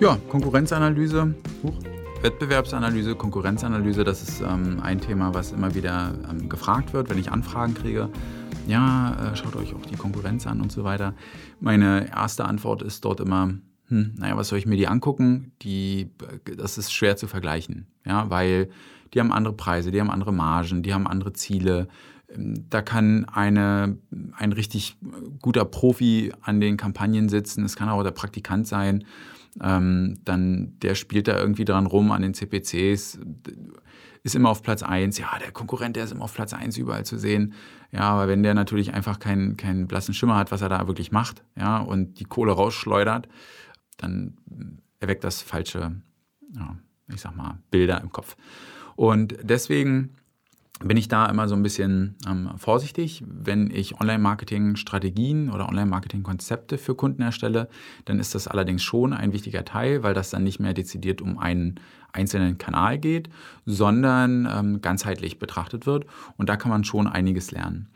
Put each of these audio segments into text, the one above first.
Ja, Konkurrenzanalyse, Huch. Wettbewerbsanalyse, Konkurrenzanalyse, das ist ähm, ein Thema, was immer wieder ähm, gefragt wird, wenn ich Anfragen kriege. Ja, äh, schaut euch auch die Konkurrenz an und so weiter. Meine erste Antwort ist dort immer, hm, naja, was soll ich mir die angucken? Die, das ist schwer zu vergleichen, ja, weil die haben andere Preise, die haben andere Margen, die haben andere Ziele. Ähm, da kann eine, ein richtig guter Profi an den Kampagnen sitzen, es kann auch der Praktikant sein ähm, dann der spielt da irgendwie dran rum an den CPCs, ist immer auf Platz 1. Ja, der Konkurrent, der ist immer auf Platz 1 überall zu sehen. Ja, aber wenn der natürlich einfach keinen, keinen blassen Schimmer hat, was er da wirklich macht, ja, und die Kohle rausschleudert, dann erweckt das falsche, ja, ich sag mal, Bilder im Kopf. Und deswegen bin ich da immer so ein bisschen ähm, vorsichtig. Wenn ich Online-Marketing-Strategien oder Online-Marketing-Konzepte für Kunden erstelle, dann ist das allerdings schon ein wichtiger Teil, weil das dann nicht mehr dezidiert um einen einzelnen Kanal geht, sondern ähm, ganzheitlich betrachtet wird. Und da kann man schon einiges lernen.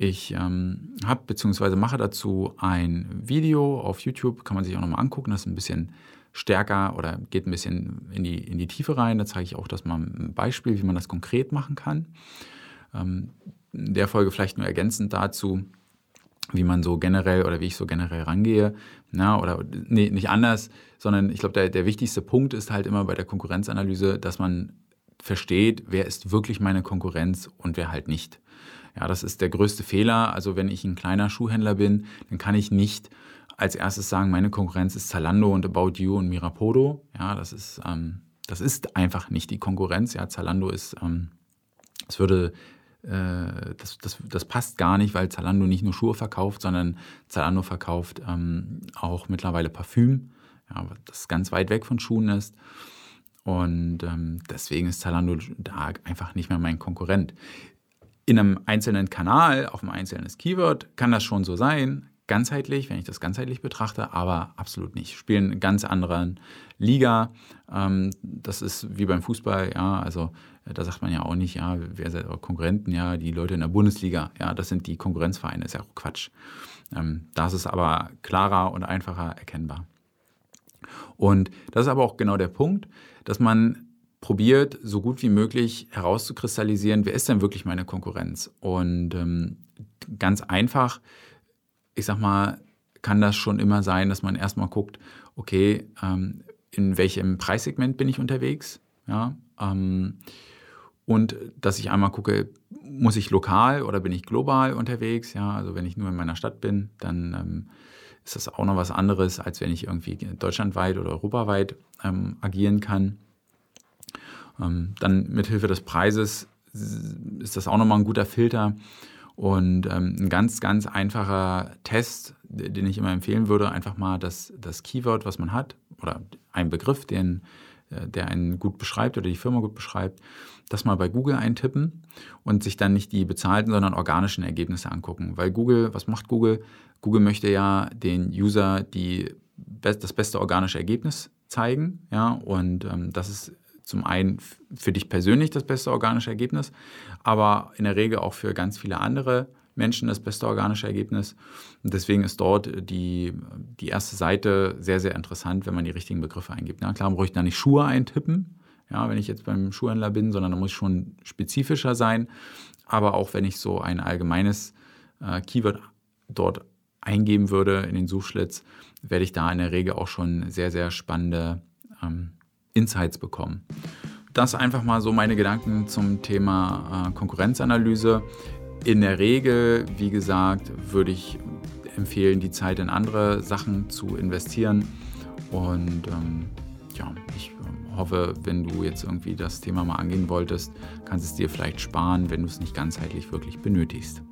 Ich ähm, habe bzw. mache dazu ein Video auf YouTube, kann man sich auch nochmal angucken. Das ist ein bisschen stärker oder geht ein bisschen in die, in die Tiefe rein. Da zeige ich auch das mal ein Beispiel, wie man das konkret machen kann. Ähm, in der Folge vielleicht nur ergänzend dazu, wie man so generell oder wie ich so generell rangehe. Na, oder nee, nicht anders, sondern ich glaube, der, der wichtigste Punkt ist halt immer bei der Konkurrenzanalyse, dass man versteht, wer ist wirklich meine Konkurrenz und wer halt nicht. Ja, das ist der größte Fehler. Also wenn ich ein kleiner Schuhhändler bin, dann kann ich nicht als erstes sagen, meine Konkurrenz ist Zalando und About You und Mirapodo. Ja, das ist, ähm, das ist einfach nicht die Konkurrenz. Ja, Zalando ist, ähm, es würde, äh, das, das, das passt gar nicht, weil Zalando nicht nur Schuhe verkauft, sondern Zalando verkauft ähm, auch mittlerweile Parfüm, ja, das ganz weit weg von Schuhen ist. Und ähm, deswegen ist Zalando da einfach nicht mehr mein Konkurrent. In einem einzelnen Kanal, auf ein einzelnes Keyword kann das schon so sein, ganzheitlich, wenn ich das ganzheitlich betrachte, aber absolut nicht. Spielen in ganz anderen Liga. Ähm, das ist wie beim Fußball, ja, also äh, da sagt man ja auch nicht, ja, wer eure Konkurrenten, ja, die Leute in der Bundesliga, ja, das sind die Konkurrenzvereine, ist ja auch Quatsch. Ähm, das ist aber klarer und einfacher erkennbar. Und das ist aber auch genau der Punkt, dass man probiert, so gut wie möglich herauszukristallisieren, wer ist denn wirklich meine Konkurrenz? Und ähm, ganz einfach ich sag mal, kann das schon immer sein, dass man erstmal guckt, okay, ähm, in welchem Preissegment bin ich unterwegs, ja, ähm, und dass ich einmal gucke, muss ich lokal oder bin ich global unterwegs, ja, also wenn ich nur in meiner Stadt bin, dann ähm, ist das auch noch was anderes, als wenn ich irgendwie deutschlandweit oder europaweit ähm, agieren kann. Ähm, dann mithilfe des Preises ist das auch nochmal ein guter Filter. Und ähm, ein ganz, ganz einfacher Test, den ich immer empfehlen würde, einfach mal das, das Keyword, was man hat, oder ein Begriff, den, äh, der einen gut beschreibt oder die Firma gut beschreibt, das mal bei Google eintippen und sich dann nicht die bezahlten, sondern organischen Ergebnisse angucken. Weil Google, was macht Google? Google möchte ja den User die, das beste organische Ergebnis zeigen, ja, und ähm, das ist zum einen für dich persönlich das beste organische Ergebnis, aber in der Regel auch für ganz viele andere Menschen das beste organische Ergebnis. Und deswegen ist dort die, die erste Seite sehr, sehr interessant, wenn man die richtigen Begriffe eingibt. Ja, klar, brauche ich da nicht Schuhe eintippen, ja, wenn ich jetzt beim Schuhhändler bin, sondern da muss ich schon spezifischer sein. Aber auch wenn ich so ein allgemeines äh, Keyword dort eingeben würde in den Suchschlitz, werde ich da in der Regel auch schon sehr, sehr spannende ähm, Insights bekommen. Das einfach mal so meine Gedanken zum Thema äh, Konkurrenzanalyse. In der Regel, wie gesagt, würde ich empfehlen, die Zeit in andere Sachen zu investieren. Und ähm, ja, ich hoffe, wenn du jetzt irgendwie das Thema mal angehen wolltest, kannst es dir vielleicht sparen, wenn du es nicht ganzheitlich wirklich benötigst.